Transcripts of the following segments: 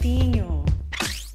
Campinho.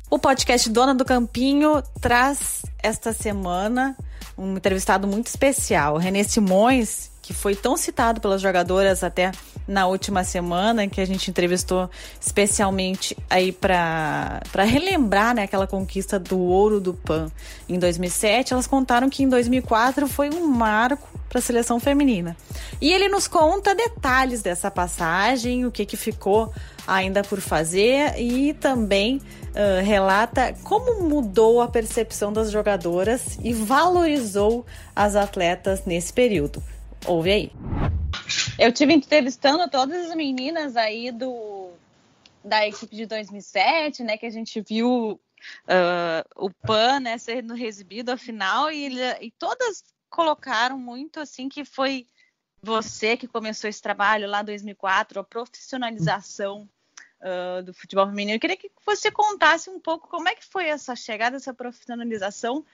O podcast Dona do Campinho traz esta semana um entrevistado muito especial, Renê Simões, que foi tão citado pelas jogadoras até na última semana, que a gente entrevistou especialmente aí para relembrar né, aquela conquista do ouro do PAN em 2007. Elas contaram que em 2004 foi um marco para a seleção feminina. E ele nos conta detalhes dessa passagem, o que, que ficou ainda por fazer e também uh, relata como mudou a percepção das jogadoras e valorizou as atletas nesse período. Ouve aí. Eu tive entrevistando todas as meninas aí do da equipe de 2007, né, que a gente viu uh, o PAN, né, sendo exibido afinal e, e todas colocaram muito assim que foi você que começou esse trabalho lá em 2004, a profissionalização uh, do futebol feminino. Eu queria que você contasse um pouco como é que foi essa chegada, essa profissionalização,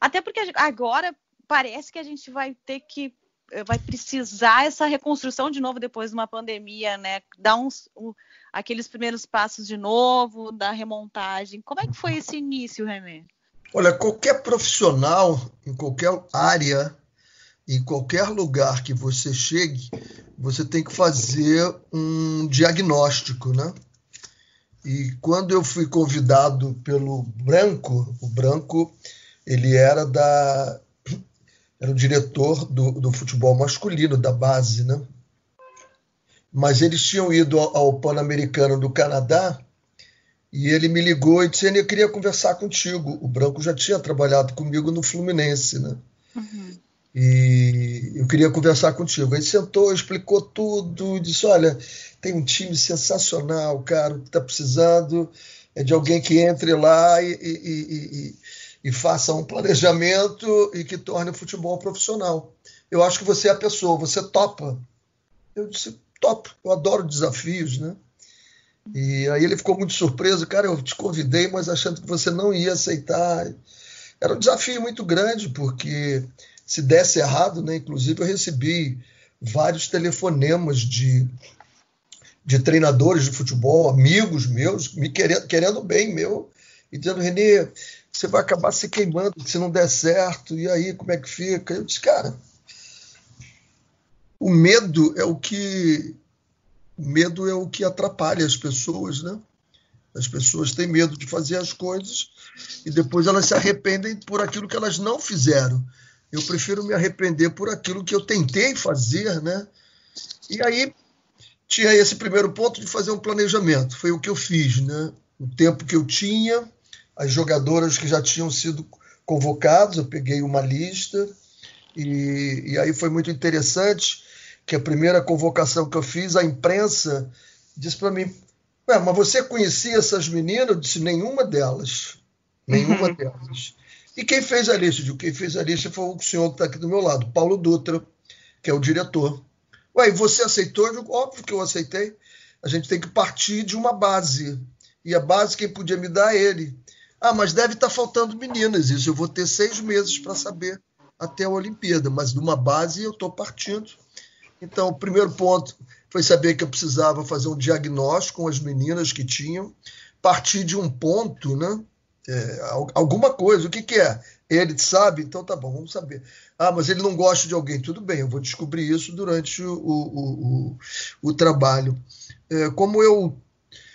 até porque agora parece que a gente vai ter que eh, vai precisar essa reconstrução de novo depois de uma pandemia, né? Dar uns, um, aqueles primeiros passos de novo, da remontagem. Como é que foi esse início, René? Olha, qualquer profissional, em qualquer área, em qualquer lugar que você chegue, você tem que fazer um diagnóstico, né? E quando eu fui convidado pelo Branco, o Branco, ele era da era o diretor do, do futebol masculino da base, né? Mas eles tinham ido ao, ao Pan-Americano do Canadá e ele me ligou e disse: Eu queria conversar contigo. O Branco já tinha trabalhado comigo no Fluminense, né? Uhum. E eu queria conversar contigo. Aí sentou, explicou tudo, disse: Olha, tem um time sensacional, cara, que está precisando é de alguém que entre lá e, e, e, e faça um planejamento e que torne o futebol profissional. Eu acho que você é a pessoa, você topa. Eu disse, topo, eu adoro desafios, né? E aí ele ficou muito surpreso, cara, eu te convidei, mas achando que você não ia aceitar. Era um desafio muito grande, porque se desse errado, né? Inclusive eu recebi vários telefonemas de, de treinadores de futebol, amigos meus, me querendo, querendo bem meu, e dizendo, Renê, você vai acabar se queimando se não der certo, e aí como é que fica? Eu disse, cara, o medo é o que o medo é o que atrapalha as pessoas, né? As pessoas têm medo de fazer as coisas e depois elas se arrependem por aquilo que elas não fizeram. Eu prefiro me arrepender por aquilo que eu tentei fazer, né? E aí tinha esse primeiro ponto de fazer um planejamento. Foi o que eu fiz, né? O tempo que eu tinha, as jogadoras que já tinham sido convocadas, eu peguei uma lista, e, e aí foi muito interessante que a primeira convocação que eu fiz, a imprensa disse para mim: mas você conhecia essas meninas? Eu disse: nenhuma delas. Nenhuma uhum. delas. E quem fez a lista? Quem fez a lista foi o senhor que está aqui do meu lado, Paulo Dutra, que é o diretor. Ué, você aceitou? Eu digo, óbvio que eu aceitei. A gente tem que partir de uma base. E a base quem podia me dar é ele. Ah, mas deve estar tá faltando meninas. Isso eu vou ter seis meses para saber até a Olimpíada. Mas de uma base eu estou partindo. Então, o primeiro ponto foi saber que eu precisava fazer um diagnóstico com as meninas que tinham, partir de um ponto, né? É, alguma coisa. O que, que é? Ele sabe? Então tá bom, vamos saber. Ah, mas ele não gosta de alguém. Tudo bem, eu vou descobrir isso durante o, o, o, o trabalho. É, como eu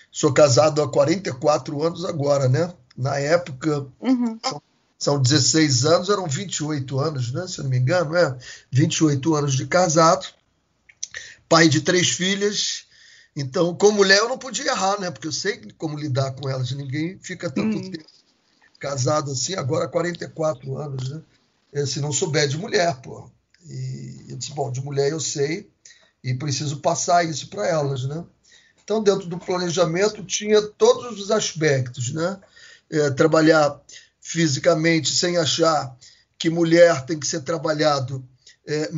sou casado há 44 anos agora, né? Na época, uhum. são, são 16 anos, eram 28 anos, né? Se eu não me engano, é 28 anos de casado, pai de três filhas. Então, como mulher, eu não podia errar, né? Porque eu sei como lidar com elas. Ninguém fica tanto uhum. tempo casado assim, agora 44 anos, né? Se não souber de mulher, pô. E eu disse, bom, de mulher eu sei e preciso passar isso para elas, né? Então, dentro do planejamento, tinha todos os aspectos, né? é, trabalhar fisicamente sem achar que mulher tem que ser trabalhado é,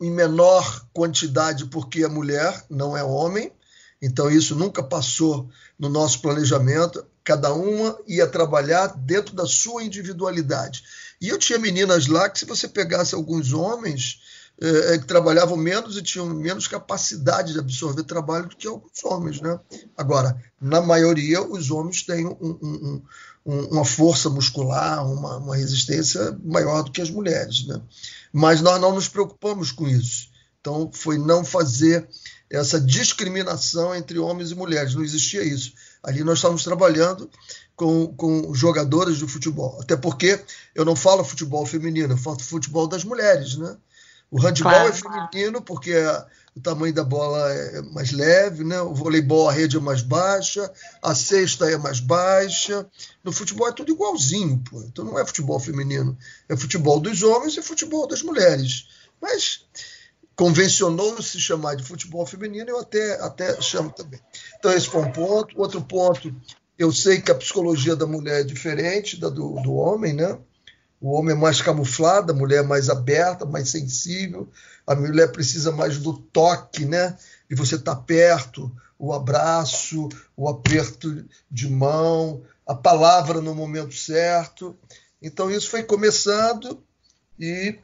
em menor quantidade porque é mulher, não é homem. Então, isso nunca passou no nosso planejamento. Cada uma ia trabalhar dentro da sua individualidade. E eu tinha meninas lá que, se você pegasse alguns homens, é, que trabalhavam menos e tinham menos capacidade de absorver trabalho do que alguns homens. Né? Agora, na maioria, os homens têm um, um, um, uma força muscular, uma, uma, resistência maior do que as mulheres. Né? Mas nós não nos preocupamos com isso. Então, foi não fazer essa discriminação entre homens e mulheres, não existia isso. Ali nós estávamos trabalhando com, com jogadores de futebol. Até porque eu não falo futebol feminino, eu falo futebol das mulheres, né? O handball claro. é feminino porque o tamanho da bola é mais leve, né? O voleibol a rede é mais baixa, a cesta é mais baixa. No futebol é tudo igualzinho, pô. Então não é futebol feminino, é futebol dos homens e futebol das mulheres. Mas convencionou se chamar de futebol feminino, eu até, até chamo também. Então esse foi um ponto. Outro ponto eu sei que a psicologia da mulher é diferente da do, do homem, né? O homem é mais camuflado, a mulher é mais aberta, mais sensível. A mulher precisa mais do toque, né? E você estar tá perto, o abraço, o aperto de mão, a palavra no momento certo. Então isso foi começando e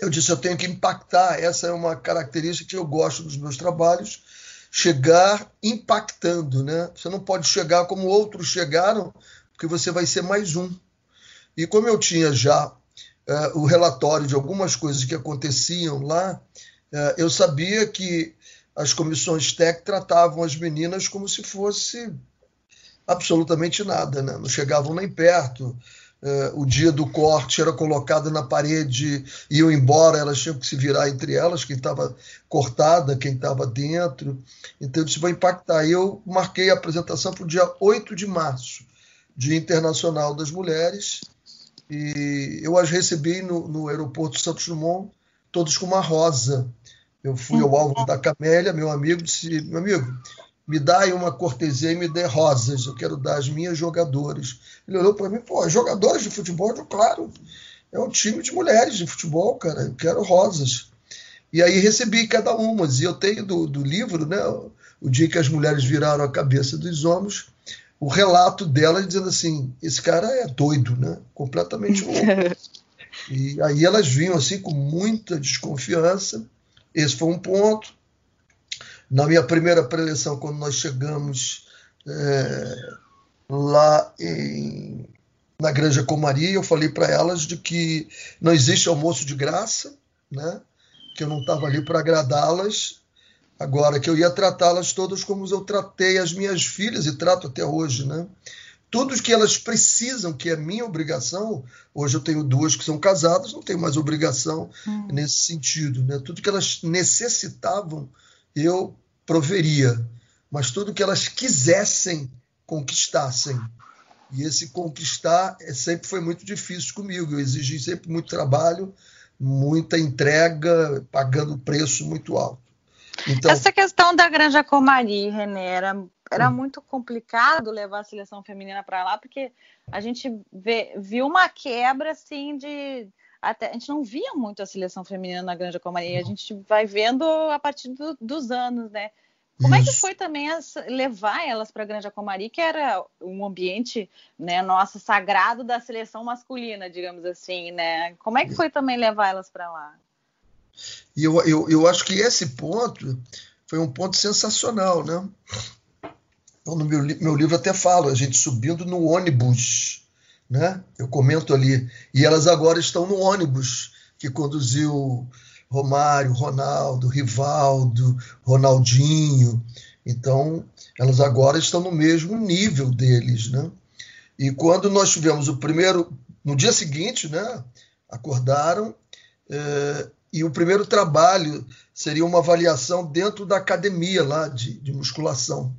eu disse eu tenho que impactar. Essa é uma característica que eu gosto dos meus trabalhos chegar impactando, né? Você não pode chegar como outros chegaram, porque você vai ser mais um. E como eu tinha já uh, o relatório de algumas coisas que aconteciam lá, uh, eu sabia que as comissões TEC tratavam as meninas como se fosse absolutamente nada, né? não chegavam nem perto. Uh, o dia do corte era colocado na parede, iam embora, elas tinham que se virar entre elas, quem estava cortada, quem estava dentro. Então, isso vai impactar. Eu marquei a apresentação para o dia 8 de março, Dia Internacional das Mulheres, e eu as recebi no, no aeroporto Santos Dumont, todos com uma rosa. Eu fui ao alvo da Camélia, meu amigo disse: meu amigo, me dá aí uma cortesia e me dê rosas, eu quero dar as minhas jogadoras. Ele olhou para mim, pô, jogadoras de futebol? Eu, claro, é um time de mulheres de futebol, cara, eu quero rosas. E aí recebi cada uma, e eu tenho do, do livro, né, o dia que as mulheres viraram a cabeça dos homens, o relato delas dizendo assim, esse cara é doido, né, completamente louco. e aí elas vinham assim com muita desconfiança, esse foi um ponto. Na minha primeira preleção, quando nós chegamos é, lá em, na Granja Comaria, eu falei para elas de que não existe almoço de graça, né? que eu não estava ali para agradá-las, agora que eu ia tratá-las todas como eu tratei as minhas filhas e trato até hoje. Né? Tudo que elas precisam, que é minha obrigação, hoje eu tenho duas que são casadas, não tenho mais obrigação hum. nesse sentido. Né? Tudo que elas necessitavam, eu proveria, mas tudo que elas quisessem, conquistassem. E esse conquistar é, sempre foi muito difícil comigo. Eu exigi sempre muito trabalho, muita entrega, pagando preço muito alto. Então, Essa questão da Granja Comari, René, era, era hum. muito complicado levar a seleção feminina para lá, porque a gente vê, viu uma quebra assim de até, a gente não via muito a seleção feminina na Granja Comari, a gente vai vendo a partir do, dos anos, né? Como Isso. é que foi também as, levar elas para a Granja Comari, que era um ambiente, né, nosso sagrado da seleção masculina, digamos assim, né? Como é que foi também levar elas para lá? E eu, eu, eu acho que esse ponto foi um ponto sensacional, né? Então, no meu, meu livro até falo, a gente subindo no ônibus né? Eu comento ali. E elas agora estão no ônibus que conduziu Romário, Ronaldo, Rivaldo, Ronaldinho. Então, elas agora estão no mesmo nível deles, né? E quando nós tivemos o primeiro, no dia seguinte, né? Acordaram é, e o primeiro trabalho seria uma avaliação dentro da academia lá de, de musculação.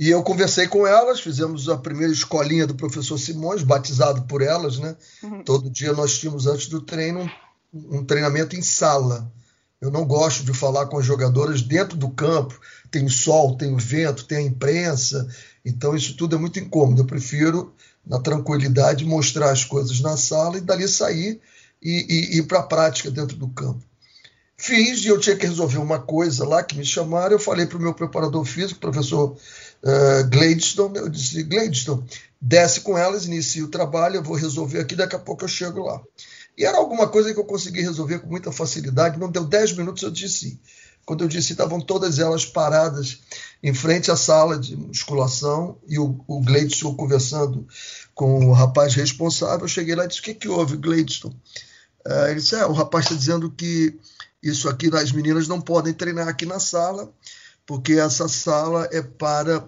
E eu conversei com elas, fizemos a primeira escolinha do professor Simões, batizado por elas, né? Uhum. Todo dia nós tínhamos, antes do treino, um, um, treinamento em sala. Eu não gosto de falar com as jogadoras dentro do campo. Tem sol, tem o vento, tem a imprensa. Então, isso tudo é muito incômodo. Eu prefiro, na tranquilidade, mostrar as coisas na sala e dali sair e, e ir para a prática dentro do campo. Fiz e eu tinha que resolver uma coisa lá que me chamaram. Eu falei para o meu preparador físico, professor uh, Gladstone, eu disse, Gladstone, desce com elas, inicia o trabalho, eu vou resolver aqui, daqui a pouco eu chego lá. E era alguma coisa que eu consegui resolver com muita facilidade. Não deu 10 minutos, eu disse. Quando eu disse, estavam todas elas paradas em frente à sala de musculação e o, o Gleidson conversando com o rapaz responsável. Eu cheguei lá e disse: O que, que houve, Gleidson? Uh, ele disse: é, O rapaz está dizendo que isso aqui, as meninas não podem treinar aqui na sala, porque essa sala é para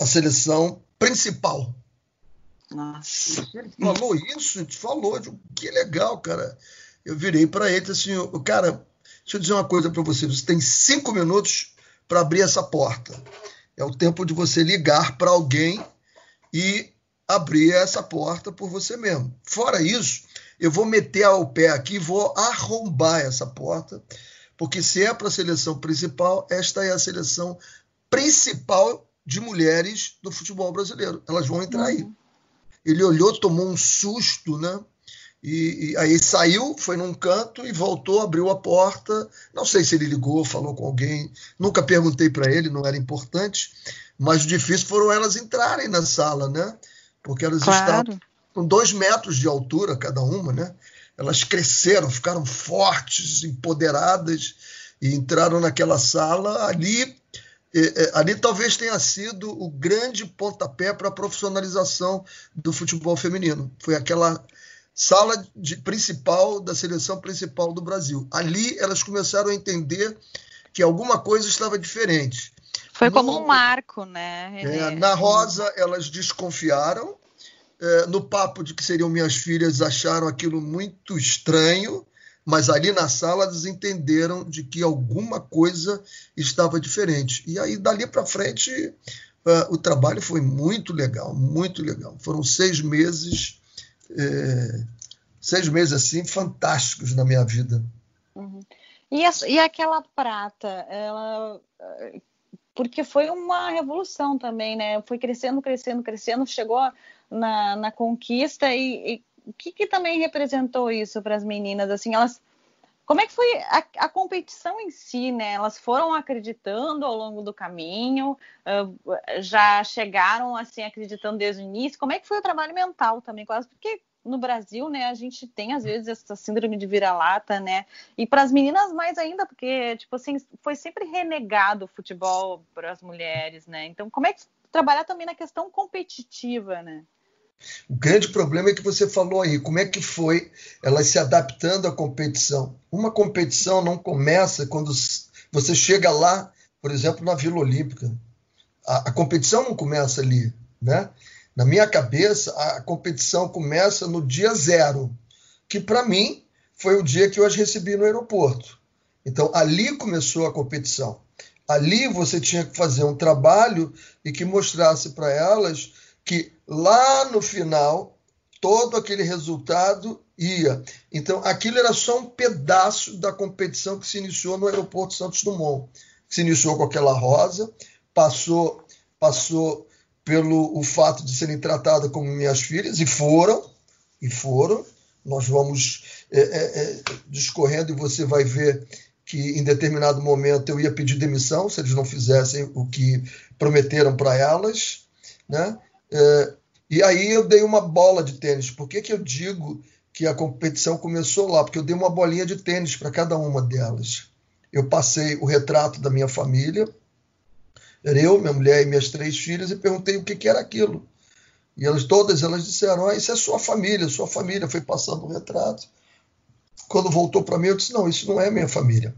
a seleção principal. Nossa. Ele falou isso, a gente falou, que legal, cara. Eu virei para ele e disse assim: Cara, deixa eu dizer uma coisa para você. Você tem cinco minutos para abrir essa porta. É o tempo de você ligar para alguém e abrir essa porta por você mesmo. Fora isso, eu vou meter o pé aqui, vou arrombar essa porta, porque se é para a seleção principal, esta é a seleção principal de mulheres do futebol brasileiro. Elas vão entrar aí. Uhum. Ele olhou, tomou um susto, né? E, e, aí saiu, foi num canto e voltou, abriu a porta. Não sei se ele ligou, falou com alguém. Nunca perguntei para ele, não era importante. Mas o difícil foram elas entrarem na sala, né? Porque elas claro. estavam com dois metros de altura cada uma, né? Elas cresceram, ficaram fortes, empoderadas e entraram naquela sala ali ali talvez tenha sido o grande pontapé para a profissionalização do futebol feminino. Foi aquela sala de, principal da seleção principal do Brasil. Ali elas começaram a entender que alguma coisa estava diferente. Foi como no, um marco, né? É, na Rosa elas desconfiaram. É, no papo de que seriam minhas filhas acharam aquilo muito estranho mas ali na sala eles entenderam de que alguma coisa estava diferente. E aí, dali para frente, uh, o trabalho foi muito legal, muito legal. Foram seis meses, é, seis meses assim, fantásticos na minha vida. Uhum. E, a, e aquela prata, ela porque foi uma revolução também, né? Foi crescendo, crescendo, crescendo, chegou na, na conquista e, o que, que também representou isso para as meninas? Assim, elas como é que foi a, a, competição em si, né? Elas foram acreditando ao longo do caminho, uh, já chegaram assim acreditando desde o início. Como é que foi o trabalho mental também, quase porque no Brasil, né, a gente tem às vezes essa síndrome de vira-lata, né? E para as meninas mais ainda, porque tipo assim, foi sempre renegado o futebol para as mulheres, né? Então, como é que trabalhar também na questão competitiva, né? O grande problema é que você falou aí, como é que foi elas se adaptando à competição? Uma competição não começa quando você chega lá, por exemplo, na Vila Olímpica. A, a competição não começa ali, né? Na minha cabeça, a competição começa no dia zero, que para mim foi o dia que eu as recebi no aeroporto. Então, ali começou a competição. Ali você tinha que fazer um trabalho e que mostrasse para elas que lá no final todo aquele resultado ia. Então, aquilo era só um pedaço da competição que se iniciou no aeroporto Santos Dumont. Se iniciou com aquela rosa, passou passou pelo o fato de serem tratadas como minhas filhas e foram e foram. Nós vamos é, é, é, discorrendo e você vai ver que em determinado momento eu ia pedir demissão se eles não fizessem o que prometeram para elas, né? É, e aí eu dei uma bola de tênis. Por que, que eu digo que a competição começou lá? Porque eu dei uma bolinha de tênis para cada uma delas. Eu passei o retrato da minha família, era eu, minha mulher e minhas três filhas, e perguntei o que, que era aquilo. E elas todas elas disseram: ah, isso é sua família, sua família. Foi passando o retrato. Quando voltou para mim, eu disse: não, isso não é minha família.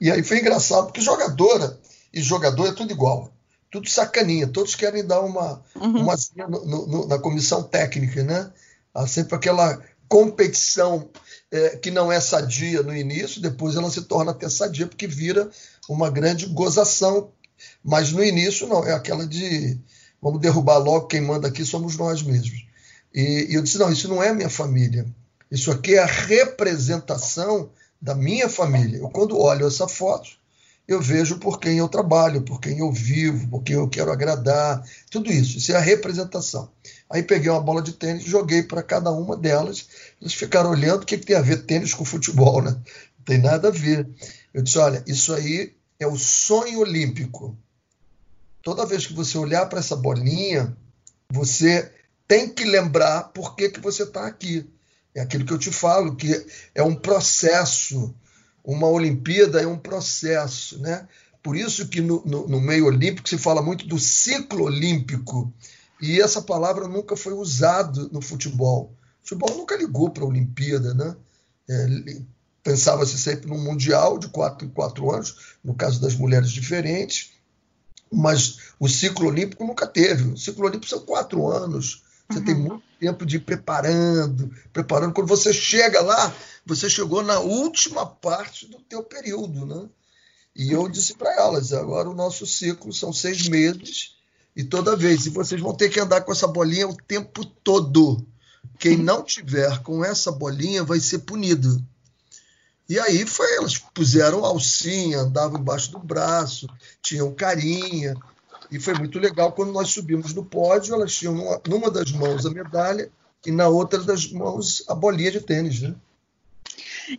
E aí foi engraçado, porque jogadora e jogador é tudo igual tudo sacaninha, todos querem dar uma, uhum. uma no, no, na comissão técnica, né? Há sempre aquela competição é, que não é sadia no início, depois ela se torna até sadia, porque vira uma grande gozação. Mas no início não, é aquela de vamos derrubar logo, quem manda aqui somos nós mesmos. E, e eu disse: não, isso não é minha família. Isso aqui é a representação da minha família. Eu, quando olho essa foto, eu vejo por quem eu trabalho, por quem eu vivo, por quem eu quero agradar, tudo isso. Isso é a representação. Aí peguei uma bola de tênis joguei para cada uma delas. Eles ficaram olhando o que, que tem a ver tênis com futebol, né? Não tem nada a ver. Eu disse: olha, isso aí é o sonho olímpico. Toda vez que você olhar para essa bolinha, você tem que lembrar por que, que você está aqui. É aquilo que eu te falo, que é um processo. Uma Olimpíada é um processo, né? Por isso que no, no, no meio olímpico se fala muito do ciclo olímpico. E essa palavra nunca foi usada no futebol. O futebol nunca ligou para a Olimpíada, né? É, Pensava-se sempre num mundial de quatro em quatro anos, no caso das mulheres diferentes, mas o ciclo olímpico nunca teve. O ciclo olímpico são quatro anos. Você uhum. tem muito tempo de ir preparando, preparando. Quando você chega lá, você chegou na última parte do teu período, né? E eu disse para elas, agora o nosso ciclo são seis meses e toda vez. E vocês vão ter que andar com essa bolinha o tempo todo. Quem não tiver com essa bolinha vai ser punido. E aí foi, elas puseram alcinha, andavam embaixo do braço, tinham carinha. E foi muito legal quando nós subimos no pódio, elas tinham numa, numa das mãos a medalha e na outra das mãos a bolinha de tênis, né?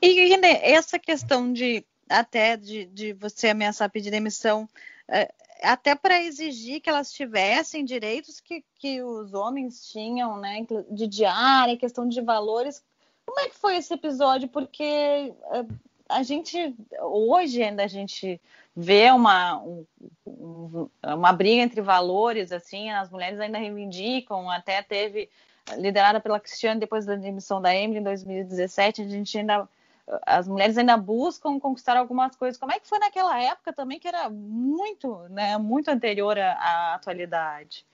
E René, essa questão de até de, de você ameaçar pedir demissão, é, até para exigir que elas tivessem direitos que, que os homens tinham, né? De diária, questão de valores. Como é que foi esse episódio? Porque eh, a gente hoje ainda a gente vê uma, um, uma briga entre valores, assim, as mulheres ainda reivindicam, até teve liderada pela Cristiane depois da demissão da Emily em 2017, a gente ainda as mulheres ainda buscam conquistar algumas coisas. Como é que foi naquela época também que era muito, né, muito anterior à, à atualidade?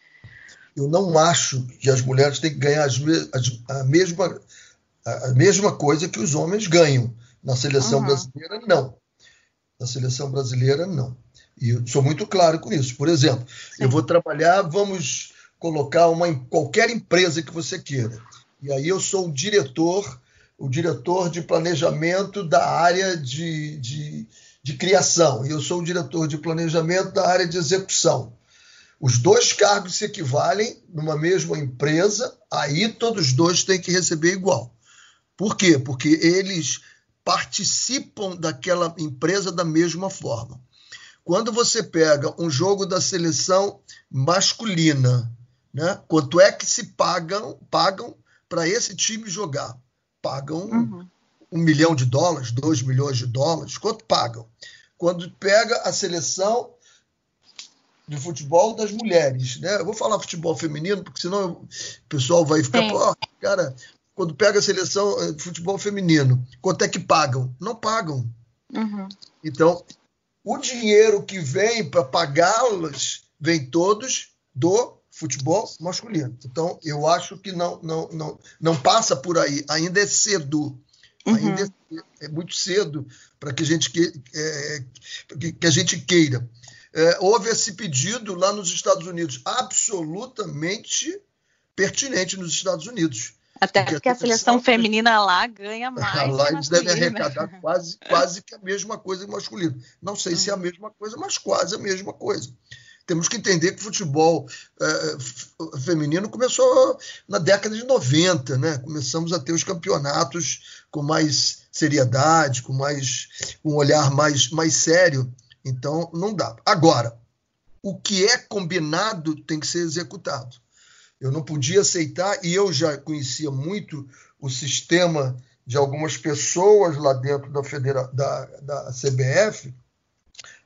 Eu não acho que as mulheres têm que ganhar as, as, a mesma a mesma coisa que os homens ganham. Na seleção uhum. brasileira, não. Na seleção brasileira, não. E eu sou muito claro com isso. Por exemplo, Sim. eu vou trabalhar, vamos colocar uma qualquer empresa que você queira. E aí eu sou o diretor, o diretor de planejamento da área de, de, de criação. E eu sou o diretor de planejamento da área de execução. Os dois cargos se equivalem numa mesma empresa, aí todos os dois têm que receber igual. Por quê? Porque eles participam daquela empresa da mesma forma. Quando você pega um jogo da seleção masculina, né? Quanto é que se pagam pagam para esse time jogar? Pagam uhum. um milhão de dólares, dois milhões de dólares. Quanto pagam? Quando pega a seleção de futebol das mulheres, né? Eu vou falar futebol feminino, porque senão o pessoal vai ficar, pô, cara, quando pega a seleção eh, de futebol feminino, quanto é que pagam? Não pagam. Uhum. Então, o dinheiro que vem para pagá-las vem todos do futebol masculino. Então, eu acho que não, não, não, não passa por aí. Ainda é cedo. Uhum. Ainda é, é, muito cedo para que a gente que, é, que, a gente queira. É, houve esse pedido lá nos Estados Unidos, absolutamente pertinente nos Estados Unidos. Até porque, a seleção feminina lá ganha mais. Lá eles devem arrecadar quase, quase que a mesma coisa que masculino. Não sei se é a uhum. mesma coisa, mas quase a mesma coisa. Temos que entender que o futebol é, feminino começou na década de 90, né? Começamos a ter os campeonatos com mais seriedade, com mais um olhar mais, mais sério. Então, não dá. Agora, o que é combinado tem que ser executado. Eu não podia aceitar, e eu já conhecia muito o sistema de algumas pessoas lá dentro da, federa da, da CBF,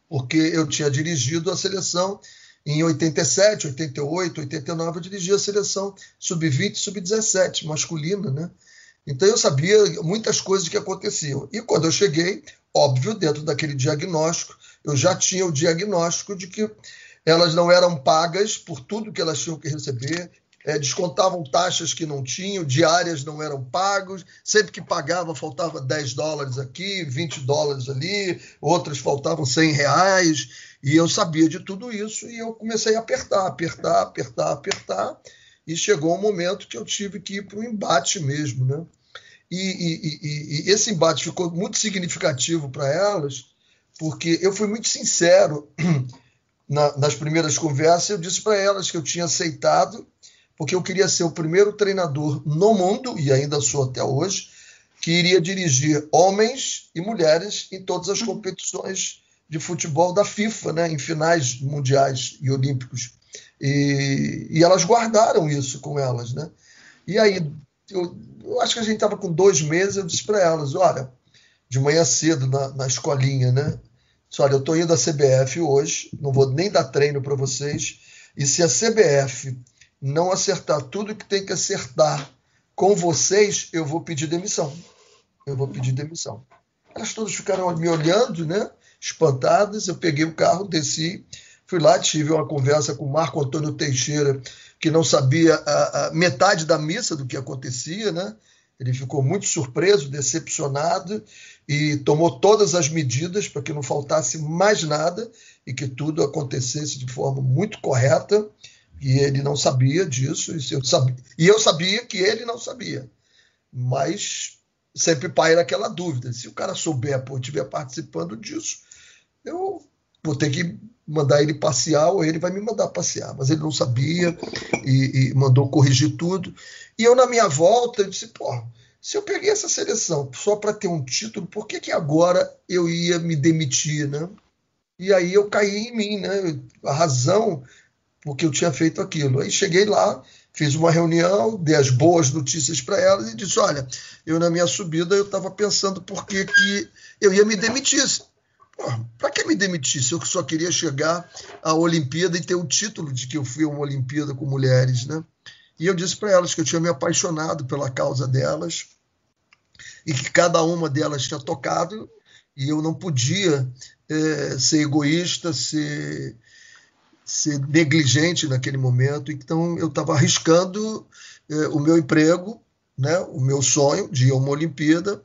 porque eu tinha dirigido a seleção em 87, 88, 89, eu dirigi a seleção sub-20 sub-17 masculina, né? Então eu sabia muitas coisas que aconteciam. E quando eu cheguei, óbvio, dentro daquele diagnóstico, eu já tinha o diagnóstico de que elas não eram pagas por tudo que elas tinham que receber, é, descontavam taxas que não tinham, diárias não eram pagos, sempre que pagava faltava 10 dólares aqui, 20 dólares ali, outras faltavam 100 reais, e eu sabia de tudo isso e eu comecei a apertar, apertar, apertar, apertar, e chegou um momento que eu tive que ir para um embate mesmo, né? E, e, e, e esse embate ficou muito significativo para elas, porque eu fui muito sincero na, nas primeiras conversas, eu disse para elas que eu tinha aceitado porque eu queria ser o primeiro treinador no mundo, e ainda sou até hoje, que iria dirigir homens e mulheres em todas as uhum. competições de futebol da FIFA, né, em finais mundiais e olímpicos. E, e elas guardaram isso com elas. Né? E aí, eu, eu acho que a gente estava com dois meses, eu disse para elas, olha, de manhã cedo na, na escolinha, né? Disse, olha, eu estou indo à CBF hoje, não vou nem dar treino para vocês, e se a CBF não acertar tudo que tem que acertar com vocês, eu vou pedir demissão. Eu vou pedir demissão. Elas todas ficaram me olhando, né? Espantadas. Eu peguei o carro, desci, fui lá, tive uma conversa com o Marco Antônio Teixeira, que não sabia a, a metade da missa do que acontecia, né? Ele ficou muito surpreso, decepcionado e tomou todas as medidas para que não faltasse mais nada e que tudo acontecesse de forma muito correta. E ele não sabia disso, e eu sabia, e eu sabia que ele não sabia. Mas sempre paira aquela dúvida. Se o cara souber, pô, estiver participando disso, eu vou ter que mandar ele passear ou ele vai me mandar passear. Mas ele não sabia e, e mandou corrigir tudo. E eu, na minha volta, eu disse, pô, se eu peguei essa seleção só para ter um título, por que, que agora eu ia me demitir, né? E aí eu caí em mim, né? A razão porque eu tinha feito aquilo. Aí cheguei lá, fiz uma reunião, dei as boas notícias para elas e disse: olha, eu na minha subida eu estava pensando por que, que eu ia me demitir. Para que me demitir se eu só queria chegar à Olimpíada e ter o título de que eu fui a uma Olimpíada com mulheres, né? E eu disse para elas que eu tinha me apaixonado pela causa delas e que cada uma delas tinha tocado e eu não podia é, ser egoísta, ser ser negligente naquele momento, então eu estava arriscando eh, o meu emprego, né, o meu sonho de ir a uma Olimpíada,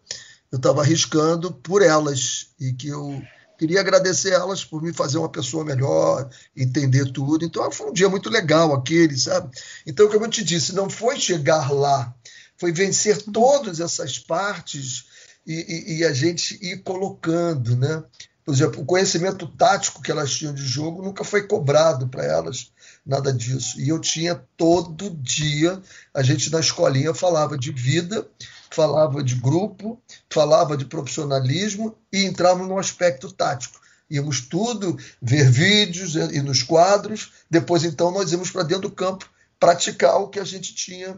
eu estava arriscando por elas e que eu queria agradecer elas por me fazer uma pessoa melhor, entender tudo. Então foi um dia muito legal aquele, sabe? Então, como eu te disse, não foi chegar lá, foi vencer todas essas partes e, e, e a gente ir colocando, né? Por exemplo, o conhecimento tático que elas tinham de jogo nunca foi cobrado para elas, nada disso. E eu tinha todo dia, a gente na escolinha falava de vida, falava de grupo, falava de profissionalismo e entrava no aspecto tático. Íamos tudo ver vídeos e nos quadros, depois então nós íamos para dentro do campo praticar o que a gente tinha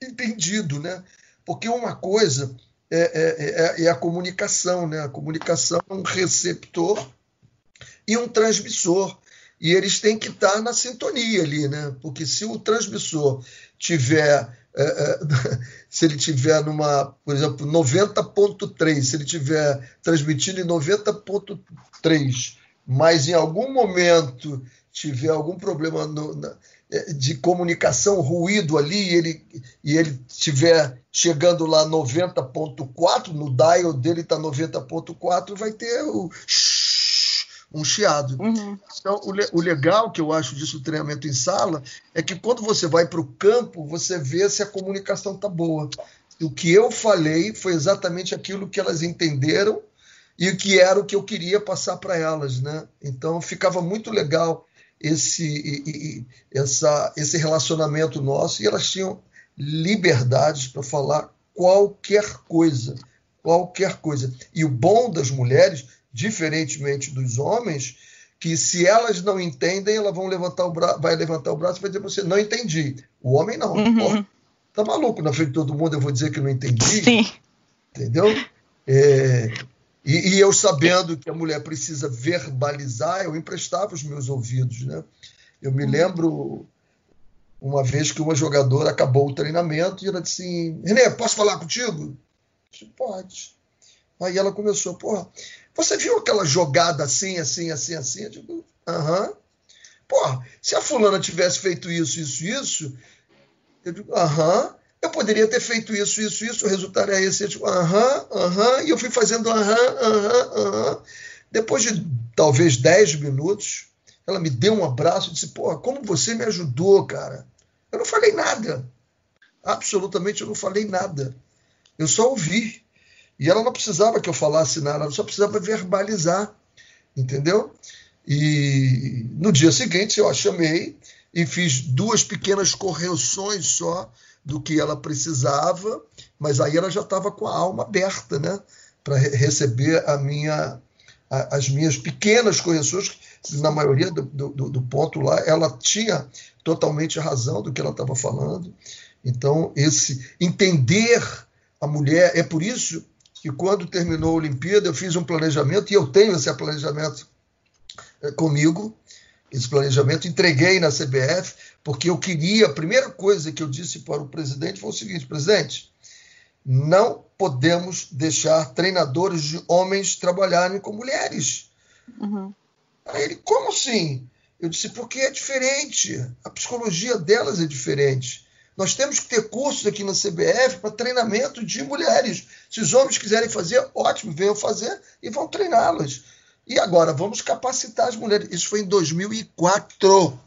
entendido, né? Porque uma coisa é, é, é, é, a comunicação, né? A comunicação é um receptor e um transmissor. E eles têm que estar na sintonia ali, né? Porque se o transmissor tiver, é, é se ele tiver numa, por exemplo, 90.3, se ele tiver transmitindo em 90.3, mas em algum momento tiver algum problema no, na, de comunicação, ruído ali, e ele, e ele estiver chegando lá 90.4, no dial dele está 90.4, vai ter o um chiado. Uhum. Então, o, o, legal que eu acho disso, treinamento em sala, é que quando você vai para o campo, você vê se a comunicação está boa. O que eu falei foi exatamente aquilo que elas entenderam e o que era o que eu queria passar para elas, né? Então ficava muito legal esse, e, e, essa, esse relacionamento nosso e elas tinham liberdades para falar qualquer coisa, qualquer coisa. E o bom das mulheres, diferentemente dos homens, que se elas não entendem, elas vão levantar o braço, vai levantar o braço e vai dizer você não entendi. O homem não. Uhum. tá maluco na frente de todo mundo, eu vou dizer que não entendi. Sim. Entendeu? É, e, e, eu sabendo que a mulher precisa verbalizar, eu emprestava os meus ouvidos, né? Eu me lembro uma vez que uma jogadora acabou o treinamento e ela disse assim, Renê, posso falar contigo? Eu disse, pode. Aí ela começou, porra, você viu aquela jogada assim, assim, assim, assim? Eu digo, aham. Porra, se a fulana tivesse feito isso, isso, isso, eu digo, aham eu poderia ter feito isso, isso, isso, o resultado é esse. Tipo, aham, aham, e eu fui fazendo aham, aham, aham. Depois de talvez 10 minutos, ela me deu um abraço e disse: Pô, como você me ajudou, cara? Eu não falei nada. Absolutamente eu não falei nada. Eu só ouvi. E ela não precisava que eu falasse nada, ela só precisava verbalizar. Entendeu? E no dia seguinte eu a chamei e fiz duas pequenas correções só do que ela precisava, mas aí ela já estava com a alma aberta, né? Para receber a minha, a, as minhas pequenas correções, na maioria do, do, do, ponto lá, ela tinha totalmente razão do que ela estava falando. Então, esse entender a mulher, é por isso que quando terminou a Olimpíada eu fiz um planejamento, e eu tenho esse planejamento é, comigo, esse planejamento, entreguei na CBF, porque eu queria, a primeira coisa que eu disse para o presidente foi o seguinte, presidente, não podemos deixar treinadores de homens trabalharem com mulheres. Uhum. Aí ele, como assim? Eu disse, porque é diferente. A psicologia delas é diferente. Nós temos que ter cursos aqui na CBF para treinamento de mulheres. Se os homens quiserem fazer, ótimo, venham fazer e vão treiná-las. E agora, vamos capacitar as mulheres. Isso foi em 2004.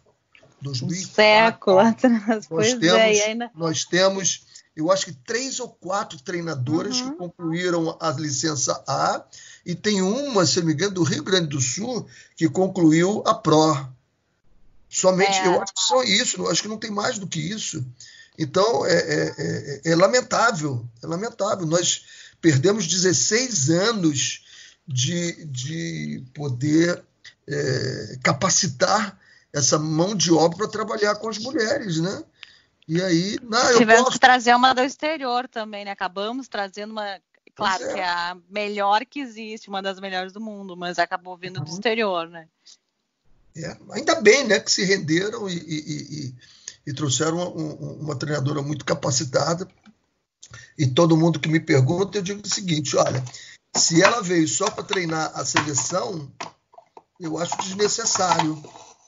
2004. século atrás. Nós é, temos, é, ainda... nós temos, eu acho que três ou quatro treinadoras uhum. que concluíram a licença A e tem uma, se não me engano, do Rio Grande do Sul que concluiu a PRO. Somente, é. eu acho que só isso, acho que não tem mais do que isso. Então, é, é, é, é lamentável, é lamentável. Nós perdemos 16 anos de, de poder é, capacitar essa mão de obra para trabalhar com as mulheres, né? E aí, não, tivemos posso... que trazer uma do exterior também, né? Acabamos trazendo uma, claro é. que é a melhor que existe, uma das melhores do mundo, mas acabou vindo uhum. do exterior, né? É, ainda bem, né, que se renderam e, e, e, e trouxeram uma, uma, treinadora muito capacitada. E todo mundo que me pergunta, eu digo o seguinte: olha, se ela veio só para treinar a seleção, eu acho desnecessário.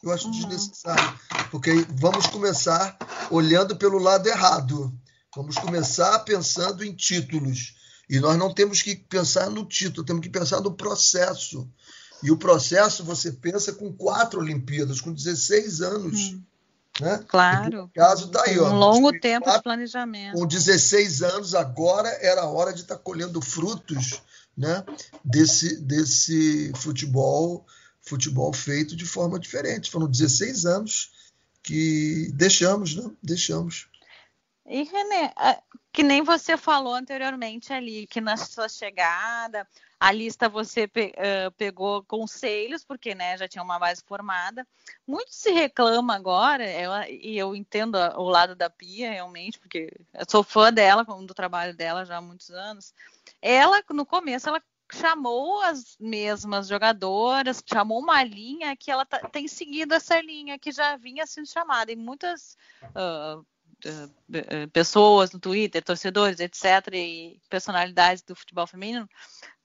Eu acho uhum. desnecessário, porque vamos começar olhando pelo lado errado. Vamos começar pensando em títulos. E nós não temos que pensar no título, temos que pensar no processo. E o processo você pensa com quatro Olimpíadas, com 16 anos. Hum. Né? Claro. caso tá aí, ó, um longo tempo de planejamento. Com 16 anos, agora era a hora de estar tá colhendo frutos né, desse, desse futebol, futebol feito de forma diferente. Foram 16 anos que deixamos, né? Deixamos. E, René, que nem você falou anteriormente ali, que na sua chegada, a lista você pe pegou conselhos, porque né, já tinha uma base formada. Muito se reclama agora, eu, e eu entendo o lado da Pia, realmente, porque eu sou fã dela, do trabalho dela já há muitos anos. Ela, no começo, ela chamou as mesmas jogadoras, chamou uma linha que ela tem seguido essa linha que já vinha sendo chamada. E muitas uh, uh, pessoas no Twitter, torcedores, etc., e personalidades do futebol feminino,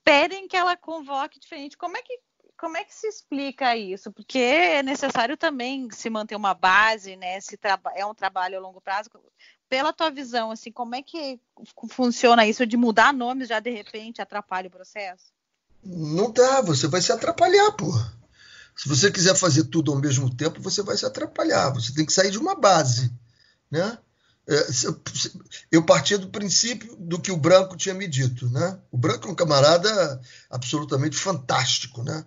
pedem que ela convoque diferente. Como é que como é que se explica isso? Porque é necessário também se manter uma base, né? Se é um trabalho a longo prazo. Pela tua visão, assim, como é que funciona isso de mudar nomes já de repente atrapalha o processo? Não dá, você vai se atrapalhar, pô. Se você quiser fazer tudo ao mesmo tempo, você vai se atrapalhar. Você tem que sair de uma base, né? É, eu partia do princípio do que o Branco tinha me dito, né? O Branco é um camarada absolutamente fantástico, né?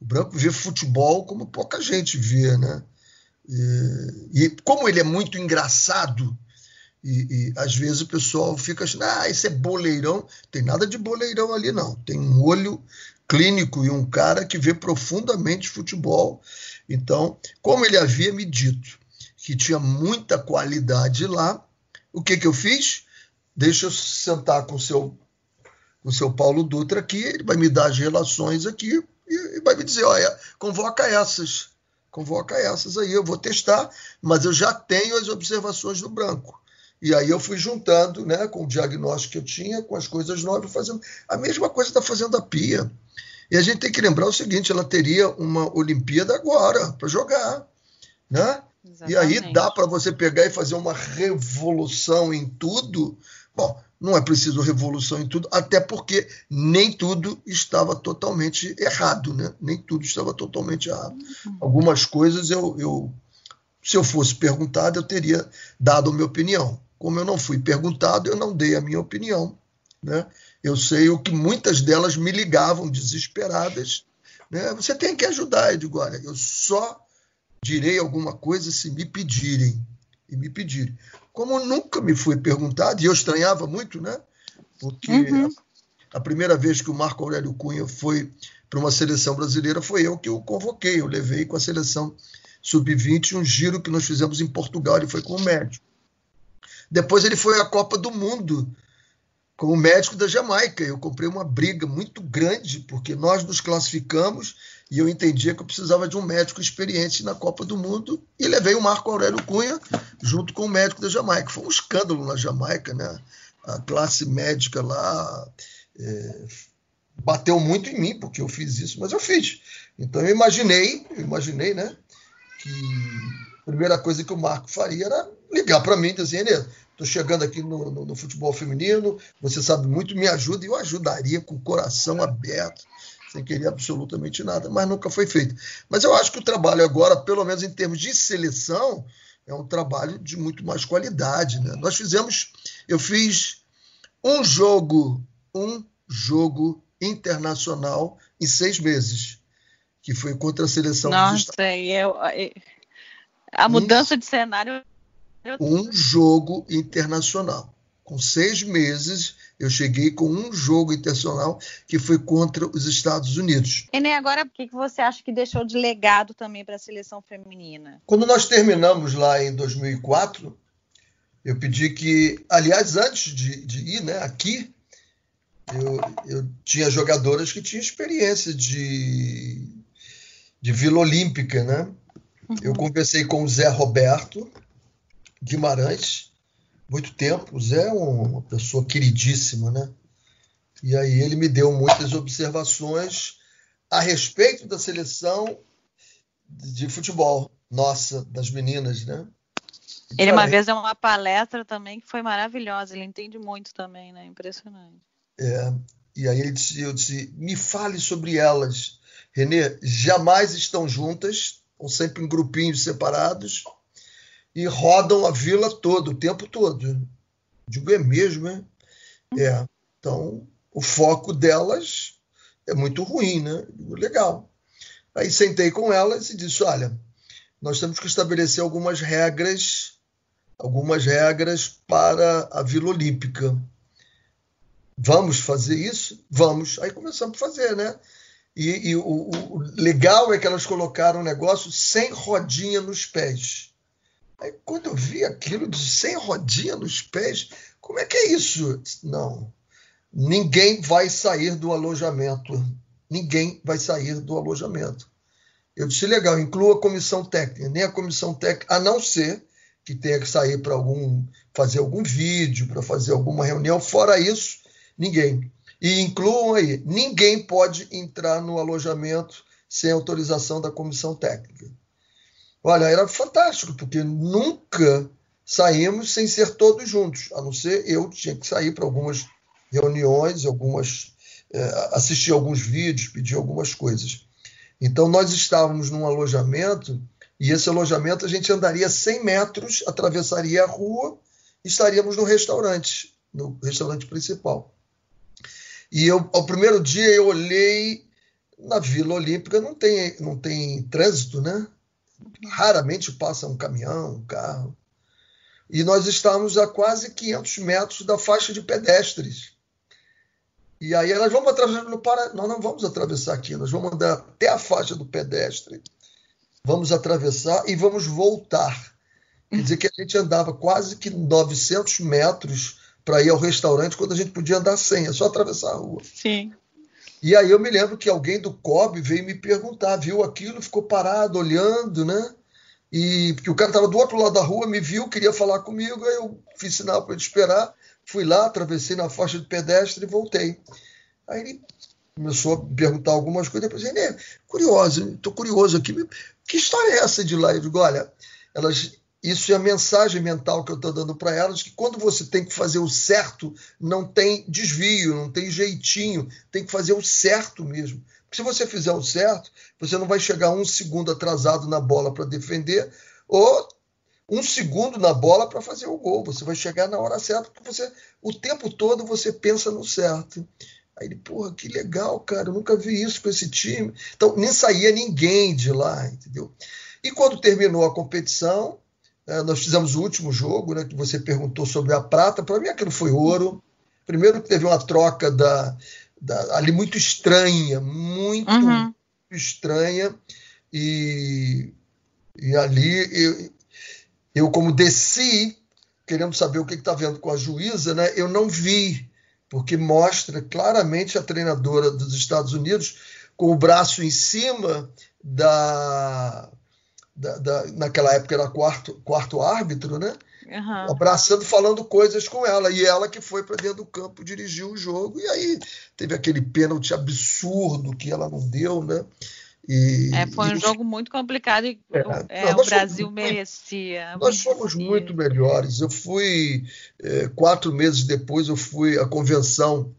O Branco vê futebol como pouca gente vê, né? E, e como ele é muito engraçado, e, e, às vezes o pessoal fica achando, ah, esse é boleirão. Tem nada de boleirão ali, não. Tem um olho clínico e um cara que vê profundamente futebol. Então, como ele havia me dito que tinha muita qualidade lá, o que, que eu fiz? Deixa eu sentar com o seu, com o seu Paulo Dutra aqui, ele vai me dar as relações aqui e, e vai me dizer, olha, convoca essas, convoca essas aí, eu vou testar, mas eu já tenho as observações do branco. E aí eu fui juntando, né, com o diagnóstico que eu tinha, com as coisas novas, fazendo a mesma coisa está fazendo a Pia. E a gente tem que lembrar o seguinte: ela teria uma Olimpíada agora para jogar, né? Exatamente. E aí dá para você pegar e fazer uma revolução em tudo. Bom, não é preciso revolução em tudo, até porque nem tudo estava totalmente errado, né? Nem tudo estava totalmente errado. Uhum. Algumas coisas eu, eu, se eu fosse perguntado, eu teria dado a minha opinião. Como eu não fui perguntado, eu não dei a minha opinião, né? Eu sei o que muitas delas me ligavam desesperadas. Né? Você tem que ajudar, eu digo, olha, eu só direi alguma coisa se me pedirem. E me pedirem. Como nunca me foi perguntado, e eu estranhava muito, né? Porque uhum. a, primeira vez que o Marco Aurélio Cunha foi para uma seleção brasileira foi eu que o convoquei. Eu levei com a seleção sub-20 um giro que nós fizemos em Portugal, ele foi com o médico. Depois ele foi à Copa do Mundo com o médico da Jamaica. Eu comprei uma briga muito grande, porque nós nos classificamos e eu entendia que eu precisava de um médico experiente na Copa do Mundo e levei o Marco Aurélio Cunha junto com o médico da Jamaica. Foi um escândalo na Jamaica, né? A classe médica lá é, bateu muito em mim porque eu fiz isso, mas eu fiz. Então eu imaginei, eu imaginei, né, que a primeira coisa que o Marco faria era ligar para mim e dizer, assim, estou chegando aqui no, no, no, futebol feminino, você sabe muito, me ajuda, e eu ajudaria com o coração aberto, sem querer absolutamente nada, mas nunca foi feito. Mas eu acho que o trabalho agora, pelo menos em termos de seleção, é um trabalho de muito mais qualidade. Né? Nós fizemos, eu fiz um jogo, um jogo internacional em seis meses, que foi contra a seleção Nossa, dos Estados Unidos. A mudança um, de cenário. Um jogo internacional. Com seis meses, eu cheguei com um jogo internacional que foi contra os Estados Unidos. E nem agora, o que você acha que deixou de legado também para a seleção feminina? Quando nós terminamos lá em 2004, eu pedi que, aliás, antes de, de ir né, aqui, eu, eu tinha jogadoras que tinham experiência de, de Vila Olímpica, né? Uhum. Eu conversei com o Zé Roberto Guimarães, muito tempo. O Zé é uma pessoa queridíssima, né? E aí ele me deu muitas observações a respeito da seleção de futebol nossa, das meninas, né? Ele uma vez deu uma palestra também que foi maravilhosa, ele entende muito também, né? Impressionante. É, e aí ele disse, eu disse, me fale sobre elas. Renê, jamais estão juntas, estão sempre em grupinhos separados e rodam a vila toda, o tempo todo. Digo, é mesmo, é? É. Então, o foco delas é muito ruim, né? Digo, legal. Aí sentei com elas e disse, olha, nós temos que estabelecer algumas regras, algumas regras para a Vila Olímpica. Vamos fazer isso? Vamos. Aí começamos a fazer, né? E, e o, o, legal é que elas colocaram um negócio sem rodinha nos pés. Aí quando eu vi aquilo de sem rodinha nos pés, como é que é isso? Não. Ninguém vai sair do alojamento. Ninguém vai sair do alojamento. Eu disse, legal, inclua a comissão técnica. Nem a comissão técnica, a não ser que tenha que sair para algum fazer algum vídeo, para fazer alguma reunião. Fora isso, ninguém. E incluam aí, ninguém pode entrar no alojamento sem autorização da comissão técnica. Olha, era fantástico, porque nunca saímos sem ser todos juntos, a não ser eu tinha que sair para algumas reuniões, algumas é, assistir alguns vídeos, pedir algumas coisas. Então nós estávamos num alojamento e esse alojamento a gente andaria 100 metros, atravessaria a rua, e estaríamos no restaurante, no restaurante principal. E eu, ao primeiro dia eu olhei na Vila Olímpica, não tem, não tem trânsito, né? Raramente passa um caminhão, um carro. E nós estávamos a quase 500 metros da faixa de pedestres. E aí nós vamos atravessar no para, nós não vamos atravessar aqui, nós vamos andar até a faixa do pedestre. Vamos atravessar e vamos voltar. Quer dizer que a gente andava quase que 900 metros para ir ao restaurante quando a gente podia andar sem, é só atravessar a rua. Sim. E aí eu me lembro que alguém do COB veio me perguntar, viu aquilo, ficou parado, olhando, né? E que o cara estava do outro lado da rua, me viu, queria falar comigo, aí eu fiz sinal para ele esperar, fui lá, atravessei na faixa de pedestre e voltei. Aí ele começou a perguntar algumas coisas, eu pensei, curioso, estou curioso aqui, que história é essa de lá? Eu digo, olha, elas isso é a mensagem mental que eu estou dando para elas, que quando você tem que fazer o certo, não tem desvio, não tem jeitinho, tem que fazer o certo mesmo. Porque se você fizer o certo, você não vai chegar um segundo atrasado na bola para defender, ou um segundo na bola para fazer o gol. Você vai chegar na hora certa, porque você, o tempo todo você pensa no certo. Aí ele, porra, que legal, cara, eu nunca vi isso com esse time. Então, nem saía ninguém de lá, entendeu? E quando terminou a competição, nós fizemos o último jogo, né, que você perguntou sobre a prata. Para mim, aquilo foi ouro. Primeiro, teve uma troca da, da ali muito estranha, muito uhum. estranha. E, e ali, eu, eu, como desci querendo saber o que está vendo com a juíza, né? Eu não vi, porque mostra claramente a treinadora dos Estados Unidos com o braço em cima da, da, da naquela época era quarto, quarto árbitro, né? Uhum. Abraçando, falando coisas com ela. E ela que foi para dentro do campo dirigir o jogo. E aí teve aquele pênalti absurdo que ela não deu, né? E, é, foi um e, jogo muito complicado e é, é, o Brasil fomos, merecia. Nós fomos muito melhores. Eu fui, é, quatro meses depois, eu fui à convenção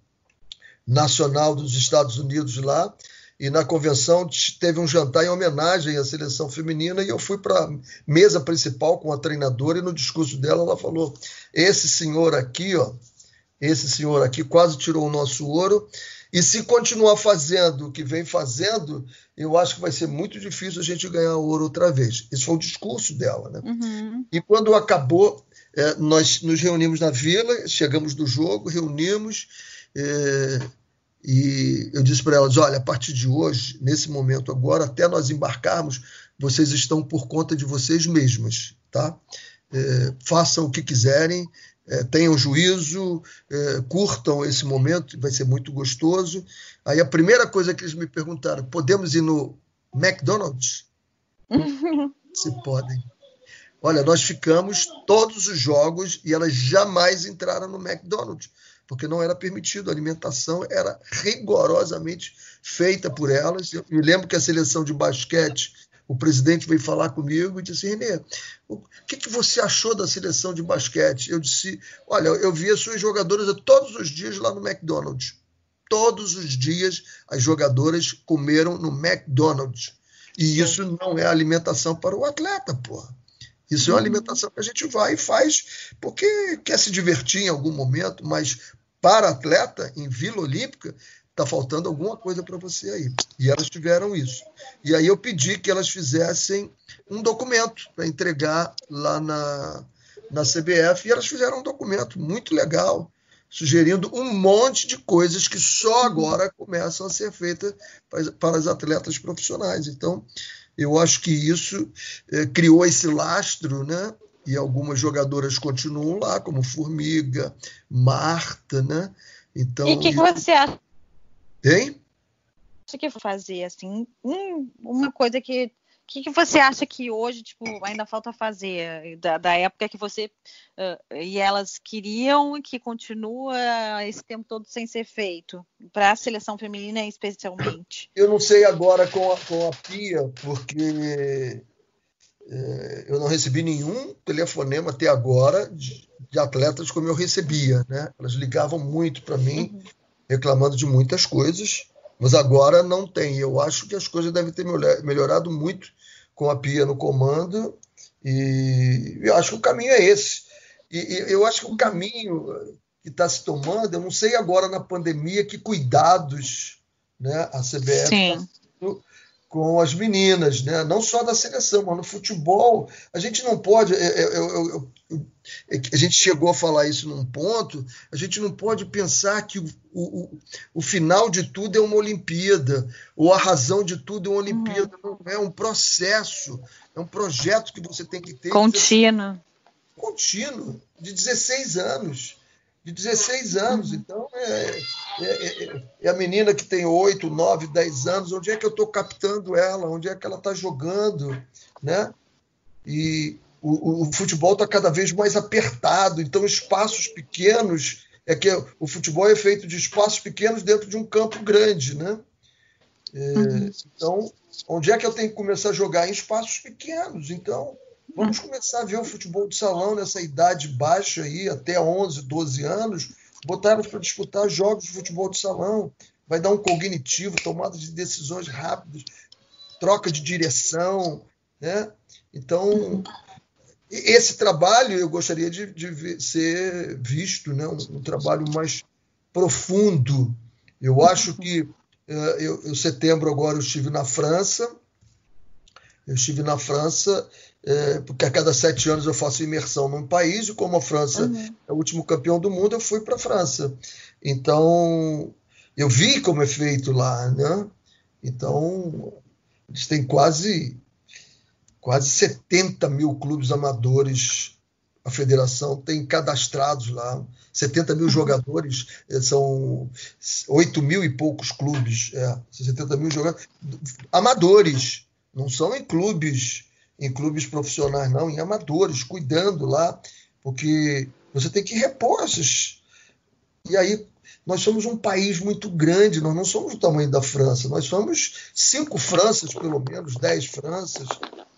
nacional dos Estados Unidos lá, e na convenção teve um jantar em homenagem à seleção feminina e eu fui para a mesa principal com a treinadora e no discurso dela ela falou: esse senhor aqui, ó, esse senhor aqui quase tirou o nosso ouro e se continuar fazendo o que vem fazendo, eu acho que vai ser muito difícil a gente ganhar ouro outra vez. Esse foi o discurso dela, né? Uhum. E quando acabou, é, nós nos reunimos na vila, chegamos do jogo, reunimos. É, e eu disse para elas: olha, a partir de hoje, nesse momento agora, até nós embarcarmos, vocês estão por conta de vocês mesmas, tá? É, façam o que quiserem, é, tenham juízo, é, curtam esse momento, vai ser muito gostoso. Aí a primeira coisa que eles me perguntaram: podemos ir no McDonald's? Se podem. Olha, nós ficamos todos os jogos e elas jamais entraram no McDonald's porque não era permitido. A alimentação era rigorosamente feita por elas. Eu me lembro que a seleção de basquete, o presidente veio falar comigo e disse: Renê, o que, que você achou da seleção de basquete? Eu disse: Olha, eu vi as suas jogadoras todos os dias lá no McDonald's. Todos os dias as jogadoras comeram no McDonald's. E isso não é alimentação para o atleta, porra. Isso é uma alimentação que a gente vai e faz porque quer se divertir em algum momento, mas para atleta, em Vila Olímpica, está faltando alguma coisa para você aí. E elas tiveram isso. E aí eu pedi que elas fizessem um documento para entregar lá na, na CBF, e elas fizeram um documento muito legal, sugerindo um monte de coisas que só agora começam a ser feitas para, para as atletas profissionais. Então, eu acho que isso é, criou esse lastro, né? E algumas jogadoras continuam lá, como Formiga, Marta, né? Então, e o que, que você acha? Hein? Acho que fazer assim, um, uma coisa que o que, que, você acha que hoje, tipo, ainda falta fazer da, da época que você uh, e elas queriam e que continua esse tempo todo sem ser feito para a seleção feminina especialmente? Eu não sei agora com a, com a Pia, porque é, eu não recebi nenhum telefonema até agora de, de, atletas como eu recebia, né? Elas ligavam muito para mim, uhum. reclamando de muitas coisas mas agora não tem. Eu acho que as coisas devem ter melhorado muito com a Pia no comando, e eu acho que o caminho é esse. E, eu acho que o caminho que está se tomando, eu não sei agora na pandemia que cuidados né, a CBF está com as meninas, né? não só da seleção, mas no futebol. A gente não pode. Eu, eu, eu, a gente chegou a falar isso num ponto, a gente não pode pensar que o, o, o final de tudo é uma Olimpíada, ou a razão de tudo é uma Olimpíada. Uhum. Não é um processo, é um projeto que você tem que ter. Contínuo. Contínuo, de 16 anos. De 16 anos. Então, é, é, é, é, a menina que tem 8, 9, 10 anos, onde é que eu estou captando ela? Onde é que ela está jogando? Né? E, o, o futebol está cada vez mais apertado, então espaços pequenos é que o futebol é feito de espaços pequenos dentro de um campo grande, né? É, uhum. Então, onde é que eu tenho que começar a jogar em espaços pequenos? Então, vamos começar a ver o futebol de salão nessa idade baixa aí, até 11, 12 anos, botar para disputar jogos de futebol de salão. Vai dar um cognitivo, tomada de decisões rápidas, troca de direção, né? Então, esse trabalho eu gostaria de, de ser visto, né? Um, um, trabalho mais profundo. Eu acho que uh, eu, em setembro agora eu estive na França. Eu estive na França uh, porque a cada sete anos eu faço imersão num país e como a França uhum. é o último campeão do mundo, eu fui para a França. Então eu vi como é feito lá, né? Então eles têm quase quase 70 mil clubes amadores a federação tem cadastrados lá 70 mil jogadores, eh, são 8 mil e poucos clubes, é, 70 mil jogadores, amadores, não são em clubes, em clubes profissionais, não, em amadores, cuidando lá, porque você tem que repor esses. E aí, nós somos um país muito grande, nós não somos do tamanho da França, nós somos cinco Franças, pelo menos, dez Franças.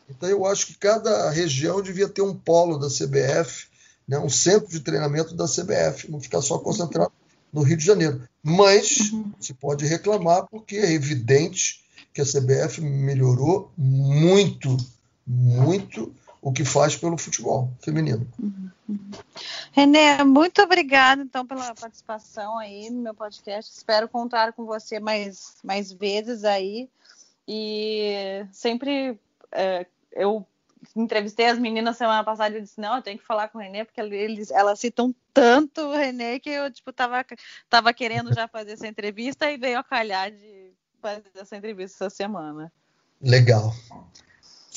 Então, eu acho que cada região devia ter um polo da CBF, né, um centro de treinamento da CBF, não ficar só concentrado no Rio de Janeiro. Mas uhum. se pode reclamar, porque é evidente que a CBF melhorou muito, muito o que faz pelo futebol feminino. Uhum. uhum. Renê, muito obrigada então pela participação aí no meu podcast. Espero contar com você mais, mais vezes aí. E sempre é, eu entrevistei as meninas semana passada e disse, não, eu tenho que falar com o Renê, porque eles, elas citam tanto o Renê que eu, tipo, tava, tava querendo já fazer essa entrevista e veio a calhar de fazer essa entrevista essa semana. Legal.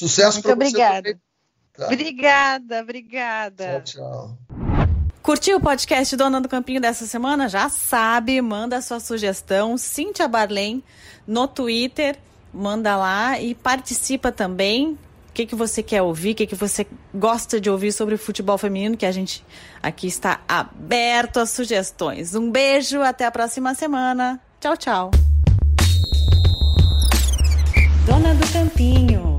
Sucesso para você. Obrigada. Tá? Obrigada, obrigada. Tchau, tchau. Curtiu o podcast Dona do Campinho dessa semana? Já sabe, manda a sua sugestão, Cíntia Barlém, no Twitter, manda lá e participa também o que, que você quer ouvir, o que, que você gosta de ouvir sobre o futebol feminino, que a gente aqui está aberto a sugestões. Um beijo, até a próxima semana. Tchau, tchau. Dona do Campinho.